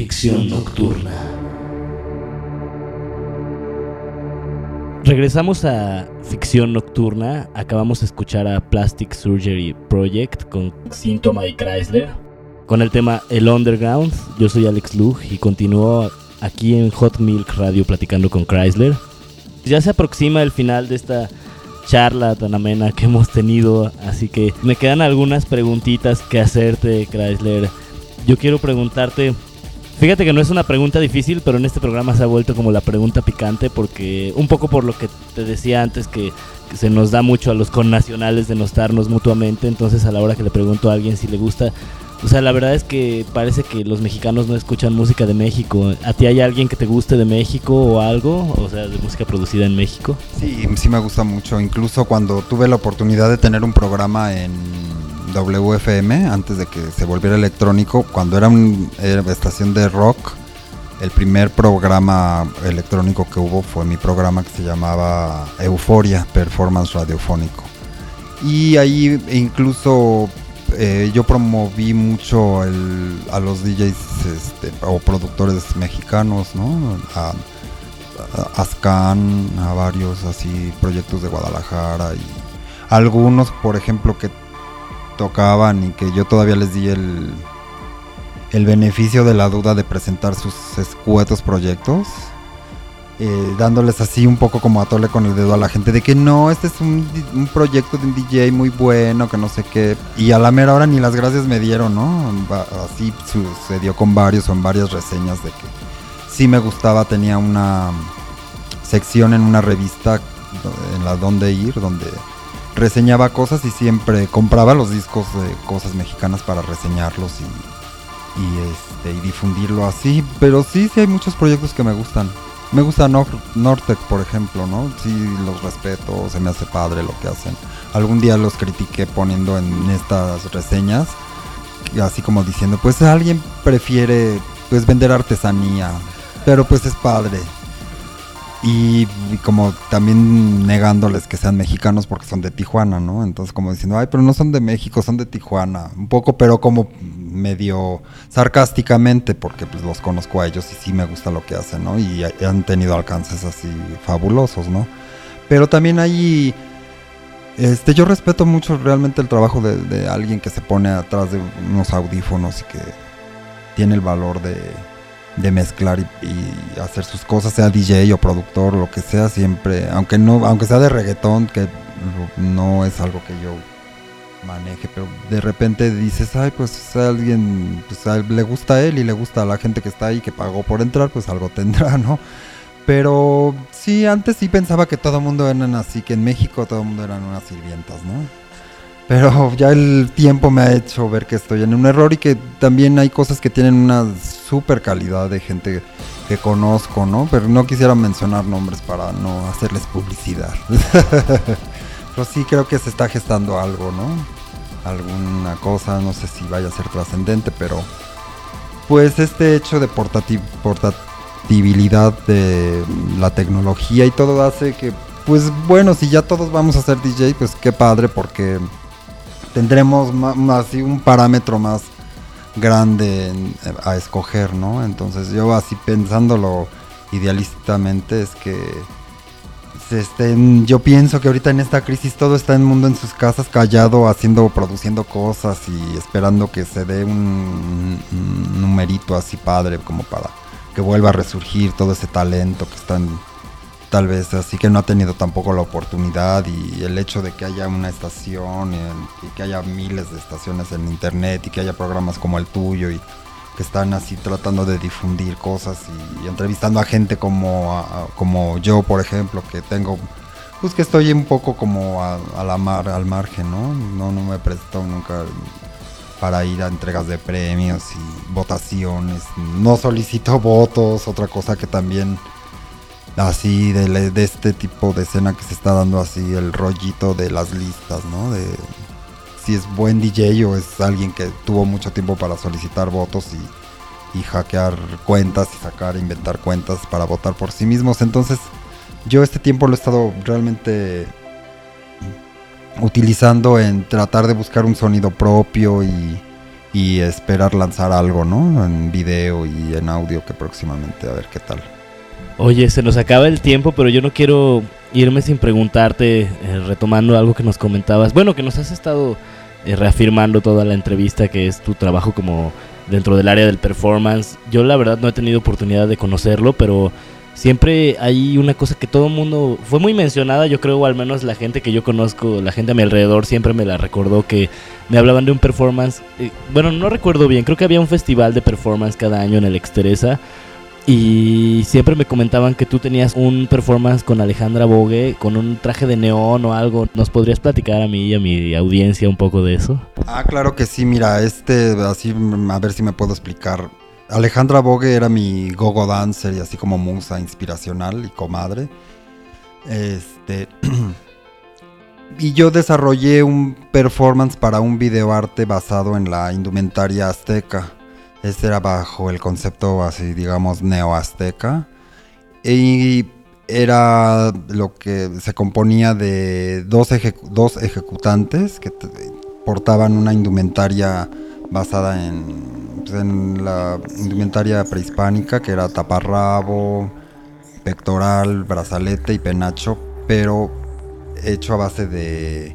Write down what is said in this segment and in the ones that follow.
Ficción Nocturna. Regresamos a Ficción Nocturna. Acabamos de escuchar a Plastic Surgery Project con Síntoma y Chrysler. Con el tema El Underground. Yo soy Alex Lug y continúo aquí en Hot Milk Radio platicando con Chrysler. Ya se aproxima el final de esta charla tan amena que hemos tenido, así que me quedan algunas preguntitas que hacerte, Chrysler. Yo quiero preguntarte, fíjate que no es una pregunta difícil, pero en este programa se ha vuelto como la pregunta picante porque un poco por lo que te decía antes que, se nos da mucho a los connacionales de denostarnos mutuamente, entonces a la hora que le pregunto a alguien si le gusta o sea, la verdad es que parece que los mexicanos no escuchan música de México. ¿A ti hay alguien que te guste de México o algo? O sea, de música producida en México. Sí, sí me gusta mucho. Incluso cuando tuve la oportunidad de tener un programa en WFM, antes de que se volviera electrónico, cuando era una estación de rock, el primer programa electrónico que hubo fue mi programa que se llamaba Euforia, Performance Radiofónico. Y ahí incluso eh, yo promoví mucho a los DJs este, o productores mexicanos, ¿no? A, a Ascan, a varios así proyectos de Guadalajara y algunos, por ejemplo, que tocaban y que yo todavía les di el, el beneficio de la duda de presentar sus escuetos proyectos eh, dándoles así un poco como a tole con el dedo a la gente de que no, este es un, proyecto de un DJ muy bueno, que no sé qué. Y a la mera hora ni las gracias me dieron, ¿no? Así sucedió con varios o en varias reseñas de que sí me gustaba, tenía una sección en una revista en la donde ir, donde reseñaba cosas y siempre compraba los discos de cosas mexicanas para reseñarlos y, este, y difundirlo así. Pero sí, sí hay muchos proyectos que me gustan. Me gusta Nortec, por ejemplo, ¿no? Sí, los respeto, se me hace padre lo que hacen. Algún día los critiqué poniendo en estas reseñas, así como diciendo, pues alguien prefiere pues vender artesanía, pero pues es padre. Y, como también negándoles que sean mexicanos porque son de Tijuana, ¿no? Entonces como diciendo, ay, pero no son de México, son de Tijuana. Un poco, pero como medio sarcásticamente porque pues los conozco a ellos y sí me gusta lo que hacen, ¿no? Y han tenido alcances así fabulosos, ¿no? Pero también hay... Este, yo respeto mucho realmente el trabajo de alguien que se pone atrás de unos audífonos y que tiene el valor de de mezclar y, hacer sus cosas, sea DJ o productor, lo que sea, siempre, aunque no, aunque sea de reggaetón, que no es algo que yo maneje, pero de repente dices, ay, pues alguien, pues le gusta a él y le gusta a la gente que está ahí, que pagó por entrar, pues algo tendrá, ¿no? Pero sí, antes sí pensaba que todo el mundo eran así, que en México todo el mundo eran unas sirvientas, ¿no? Pero ya el tiempo me ha hecho ver que estoy en un error y que también hay cosas que tienen una super calidad de gente que conozco, ¿no? Pero no quisiera mencionar nombres para no hacerles publicidad. Pero sí creo que se está gestando algo, ¿no? Alguna cosa, no sé si vaya a ser trascendente, pero pues este hecho de portabilidad de la tecnología y todo hace que, pues bueno, si ya todos vamos a ser DJ, pues qué padre porque tendremos así un parámetro más grande a escoger, ¿no? Entonces yo así pensándolo idealistamente es que este, yo pienso que ahorita en esta crisis todo está en el mundo en sus casas callado, haciendo, produciendo cosas y esperando que se dé un, un numerito así padre como para que vuelva a resurgir todo ese talento que está en, tal vez así que no ha tenido tampoco la oportunidad y el hecho de que haya una estación y, que haya miles de estaciones en internet y que haya programas como el tuyo y que están así tratando de difundir cosas y, entrevistando a gente como, como yo por ejemplo que tengo pues que estoy un poco como a, la mar, al margen, ¿no? ¿no? No me he nunca para ir a entregas de premios y votaciones. No solicito votos, otra cosa que también así de, de, este tipo de escena que se está dando así el rollito de las listas, ¿no? De si es buen DJ o es alguien que tuvo mucho tiempo para solicitar votos y, y hackear cuentas y sacar, inventar cuentas para votar por sí mismos. Entonces, yo este tiempo lo he estado realmente utilizando en tratar de buscar un sonido propio y, y esperar lanzar algo, ¿no? En video y en audio que próximamente a ver qué tal. Oye, se nos acaba el tiempo, pero yo no quiero irme sin preguntarte, eh, retomando algo que nos comentabas, bueno, que nos has estado eh, reafirmando toda la entrevista, que es tu trabajo como dentro del área del performance. Yo la verdad no he tenido oportunidad de conocerlo, pero siempre hay una cosa que todo el mundo fue muy mencionada, yo creo, al menos la gente que yo conozco, la gente a mi alrededor siempre me la recordó que me hablaban de un performance. Eh, bueno, no recuerdo bien, creo que había un festival de performance cada año en el Exteresa y siempre me comentaban que tú tenías un performance con Alejandra Bogue, con un traje de neón o algo. ¿Nos podrías platicar a mí y a mi audiencia un poco de eso? Ah, claro que sí, mira, este, así, a ver si me puedo explicar. Alejandra Bogue era mi gogo dancer y así como musa inspiracional y comadre. Este. y yo desarrollé un performance para un videoarte basado en la indumentaria azteca. Este era bajo el concepto así, digamos, neo-azteca. Y era lo que se componía de dos, dos ejecutantes que portaban una indumentaria basada en, pues, en, la indumentaria prehispánica, que era taparrabo, pectoral, brazalete y penacho, pero hecho a base de,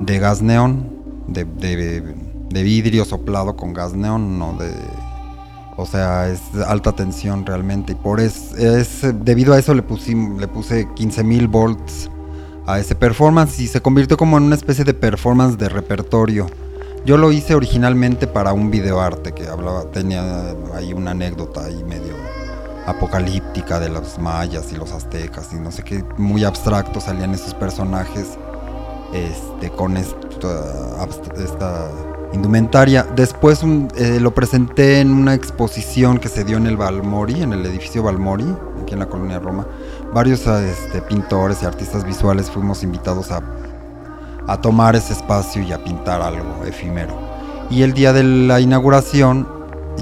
de gas neón, de, de, de vidrio soplado con gas neón, no de o sea, es alta tensión realmente. Y por es, es debido a eso le, le puse 15.000 volts a ese performance y se convirtió como en una especie de performance de repertorio. Yo lo hice originalmente para un videoarte que hablaba, tenía ahí una anécdota ahí medio apocalíptica de los mayas y los aztecas y no sé qué, muy abstracto salían esos personajes este, con esta, esta indumentaria. Después eh, lo presenté en una exposición que se dio en el Balmori, en el edificio Balmori, aquí en la colonia Roma. Varios este, pintores y artistas visuales fuimos invitados a, a tomar ese espacio y a pintar algo efímero. Y el día de la inauguración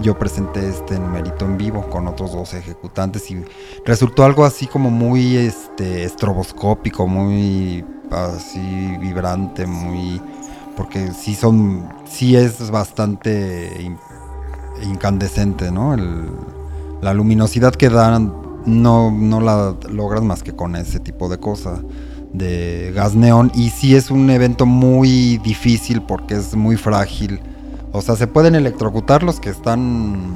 yo presenté este numerito en vivo con otros dos ejecutantes y resultó algo así como muy este estroboscópico, muy así vibrante, muy porque sí son, sí es bastante incandescente, ¿no? la luminosidad que dan no, la logras más que con ese tipo de cosas de gas neón y sí es un evento muy difícil porque es muy frágil. O sea, se pueden electrocutar los que están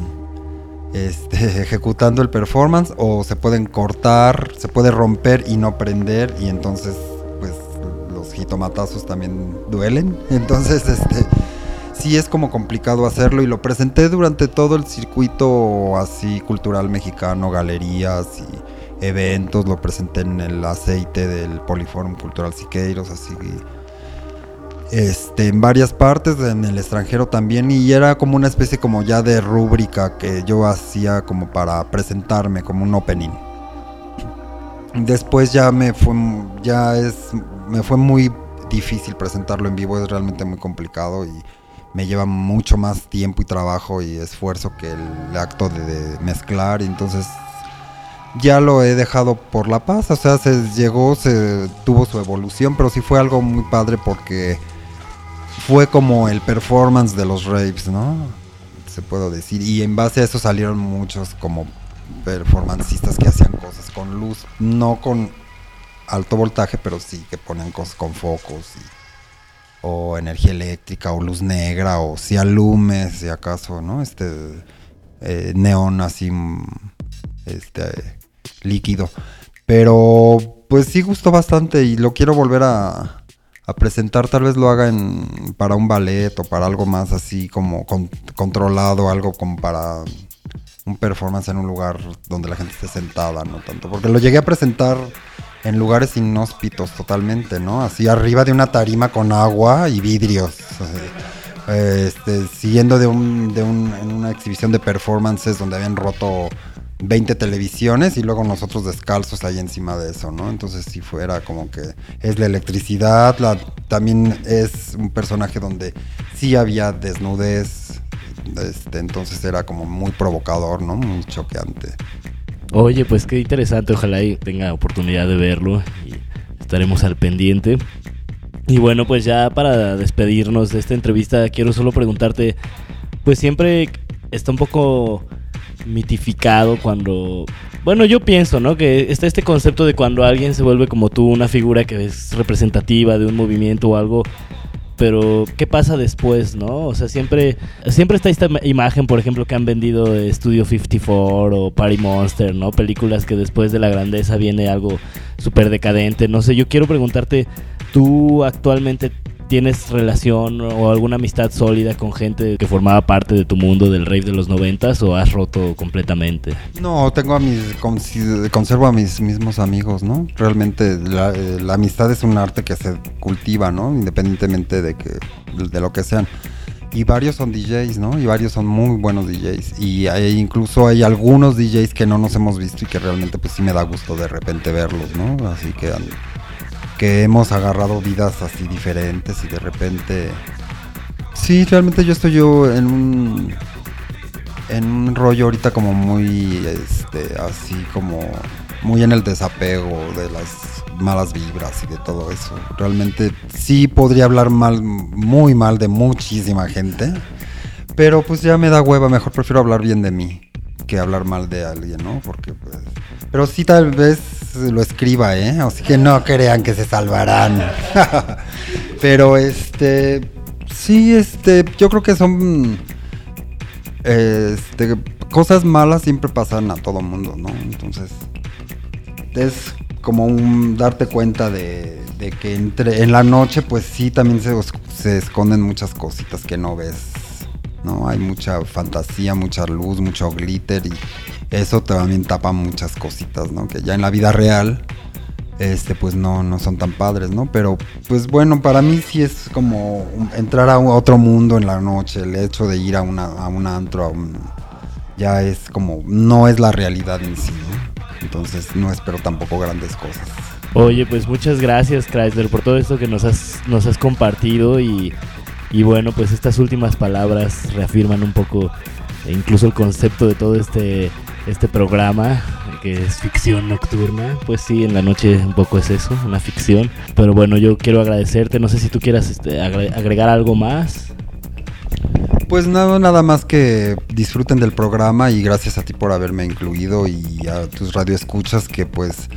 este, ejecutando el performance o se pueden cortar, se puede romper y no prender y entonces jitomatazos también duelen. Entonces, este sí es como complicado hacerlo y lo presenté durante todo el circuito así cultural mexicano, galerías y eventos, lo presenté en el aceite del Poliforum Cultural Siqueiros, así este, en varias partes, en el extranjero también, y era como una especie como ya de rúbrica que yo hacía como para presentarme, como un opening. Después ya me fue, ya es me fue muy difícil presentarlo en vivo, es realmente muy complicado y me lleva mucho más tiempo y trabajo y esfuerzo que el acto de, mezclar entonces ya lo he dejado por la paz, o sea, se llegó, se tuvo su evolución, pero sí fue algo muy padre porque fue como el performance de los raves, ¿no? Se puedo decir, y en base a eso salieron muchos como performancistas que hacían cosas con luz, no con alto voltaje, pero sí que ponen cosas con focos o energía eléctrica o luz negra o si alumes si acaso, ¿no? Este eh, neón así mm, este líquido. Pero pues sí gustó bastante y lo quiero volver a, a presentar, tal vez lo haga en, para un ballet o para algo más así como controlado, algo como para un performance en un lugar donde la gente esté sentada, no tanto, porque lo llegué a presentar en lugares inhóspitos totalmente, ¿no? Así arriba de una tarima con agua y vidrios. Este, siguiendo de, un, de un, en una exhibición de performances donde habían roto 20 televisiones y luego nosotros descalzos ahí encima de eso, ¿no? Entonces si fuera como que es la electricidad, la, también es un personaje donde sí había desnudez, este, entonces era como muy provocador, ¿no? Muy choqueante. Oye, pues qué interesante, ojalá y tenga oportunidad de verlo y estaremos al pendiente. Y bueno, pues ya para despedirnos de esta entrevista, quiero solo preguntarte, pues siempre está un poco mitificado cuando... Bueno, yo pienso, ¿no? Que está este concepto de cuando alguien se vuelve como tú, una figura que es representativa de un movimiento o algo, pero ¿qué pasa después, no? O sea, siempre, siempre está esta imagen, por ejemplo, que han vendido Studio 54 o Party Monster, ¿no? Películas que después de la grandeza viene algo súper decadente. No sé, yo quiero preguntarte, ¿tú actualmente ¿Tienes relación o alguna amistad sólida con gente que formaba parte de tu mundo del rave de los noventas o has roto completamente? No, tengo a mis, conservo a mis mismos amigos, ¿no? Realmente la, eh, la amistad es un arte que se cultiva, ¿no? Independientemente de, que, de lo que sean y varios son DJs, ¿no? Y varios son muy buenos DJs. Y hay, incluso hay algunos DJs que no nos hemos visto y que realmente pues sí me da gusto de repente verlos, ¿no? Así que que hemos agarrado vidas así diferentes y de repente... Sí, realmente yo estoy yo en un... En un rollo ahorita como muy, este, así como muy en el desapego de las malas vibras y de todo eso. Realmente sí podría hablar mal, muy mal de muchísima gente, pero pues ya me da hueva, mejor prefiero hablar bien de mí que hablar mal de alguien, ¿no? Porque pues... Pero sí tal vez lo escriba, ¿eh? Así que no crean que se salvarán. Pero este, sí, este, yo creo que son, este, cosas malas siempre pasan a todo mundo, ¿no? Entonces, es como un darte cuenta de, que entre, en la noche, pues sí, también se, se esconden muchas cositas que no ves, ¿no? Hay mucha fantasía, mucha luz, mucho glitter y eso también tapa muchas cositas, ¿no? Que ya en la vida real, este, pues no, no son tan padres, ¿no? Pero, pues bueno, para mí sí es como entrar a otro mundo en la noche, el hecho de ir a, una, a un antro, ya es como, no es la realidad en sí, ¿no? Entonces no espero tampoco grandes cosas. Oye, pues muchas gracias, Chrysler, por todo esto que nos has, nos has compartido y, y bueno, pues estas últimas palabras reafirman un poco incluso el concepto de todo este este programa que es ficción nocturna. Pues sí, en la noche un poco es eso, una ficción. Pero bueno, yo quiero agradecerte. No sé si tú quieras este, agregar algo más. Pues nada, nada más que disfruten del programa y gracias a ti por haberme incluido y a tus radioescuchas que pues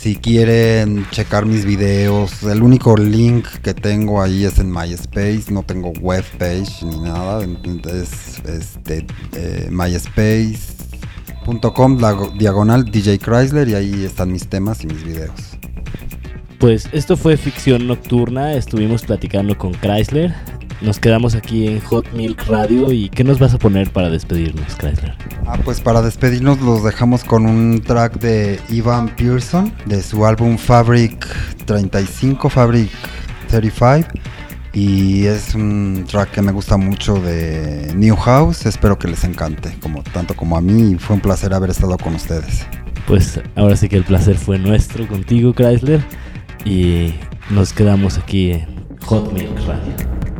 si quieren checar mis videos, el único link que tengo ahí es en MySpace, no tengo webpage ni nada, es este, eh, MySpace .com, la diagonal DJ Chrysler y ahí están mis temas y mis videos. Pues esto fue Ficción Nocturna, estuvimos platicando con Chrysler, nos quedamos aquí en Hot Milk Radio y ¿qué nos vas a poner para despedirnos, Chrysler? Ah, pues para despedirnos los dejamos con un track de Ivan Pearson de su álbum Fabric 35, Fabric 35 y es un track que me gusta mucho de New House. Espero que les encante, como tanto como a mí. Fue un placer haber estado con ustedes. Pues ahora sí que el placer fue nuestro contigo, Chrysler. Y nos quedamos aquí en Hot Milk Radio.